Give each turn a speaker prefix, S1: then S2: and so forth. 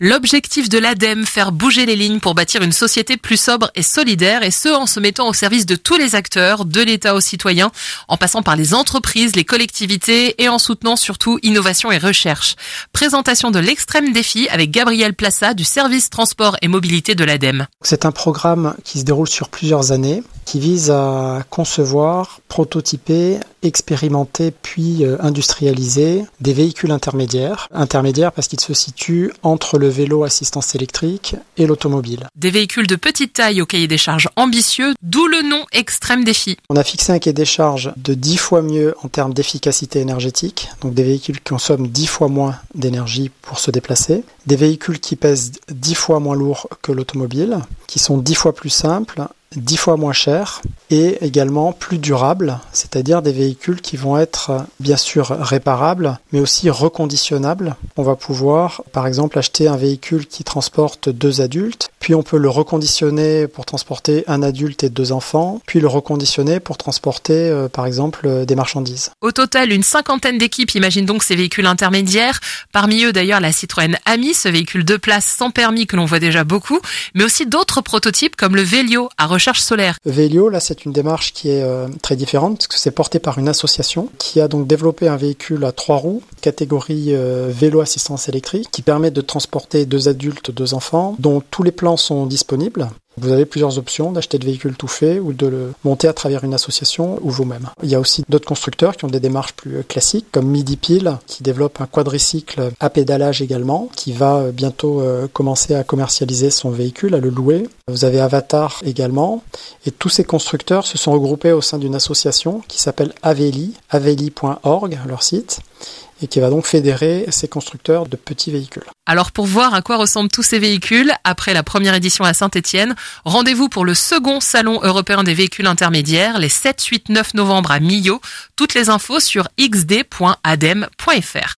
S1: L'objectif de l'ADEME, faire bouger les lignes pour bâtir une société plus sobre et solidaire, et ce en se mettant au service de tous les acteurs, de l'État aux citoyens, en passant par les entreprises, les collectivités et en soutenant surtout innovation et recherche. Présentation de l'extrême défi avec Gabriel Plassa du service transport et mobilité de l'ADEME.
S2: C'est un programme qui se déroule sur plusieurs années, qui vise à concevoir, prototyper, expérimenter puis euh, industrialiser des véhicules intermédiaires. Intermédiaires parce qu'ils se situent entre le vélo assistance électrique et l'automobile.
S1: Des véhicules de petite taille au cahier des charges ambitieux, d'où le nom extrême défi.
S2: On a fixé un cahier des charges de 10 fois mieux en termes d'efficacité énergétique, donc des véhicules qui consomment 10 fois moins d'énergie pour se déplacer, des véhicules qui pèsent 10 fois moins lourd que l'automobile, qui sont 10 fois plus simples, 10 fois moins chers et également plus durables, c'est-à-dire des véhicules qui vont être bien sûr réparables, mais aussi reconditionnables. On va pouvoir, par exemple, acheter un véhicule qui transporte deux adultes, puis on peut le reconditionner pour transporter un adulte et deux enfants, puis le reconditionner pour transporter, euh, par exemple, des marchandises.
S1: Au total, une cinquantaine d'équipes imaginent donc ces véhicules intermédiaires. Parmi eux, d'ailleurs, la Citroën Ami, ce véhicule de place sans permis que l'on voit déjà beaucoup, mais aussi d'autres prototypes comme le Velio à recherche solaire.
S2: Velio, là, c'est une démarche qui est euh, très différente parce que c'est porté par une association qui a donc développé un véhicule à trois roues, catégorie euh, vélo assistance électrique, qui permet de transporter deux adultes, deux enfants, dont tous les plans sont disponibles. Vous avez plusieurs options d'acheter de véhicules tout faits ou de le monter à travers une association ou vous-même. Il y a aussi d'autres constructeurs qui ont des démarches plus classiques comme Midi Pile qui développe un quadricycle à pédalage également qui va bientôt euh, commencer à commercialiser son véhicule, à le louer. Vous avez Avatar également et tous ces constructeurs se sont regroupés au sein d'une association qui s'appelle Aveli, aveli.org leur site et qui va donc fédérer ces constructeurs de petits véhicules.
S1: Alors pour voir à quoi ressemblent tous ces véhicules, après la première édition à Saint-Étienne, rendez-vous pour le second salon européen des véhicules intermédiaires les 7, 8, 9 novembre à Millau. Toutes les infos sur xd.adem.fr.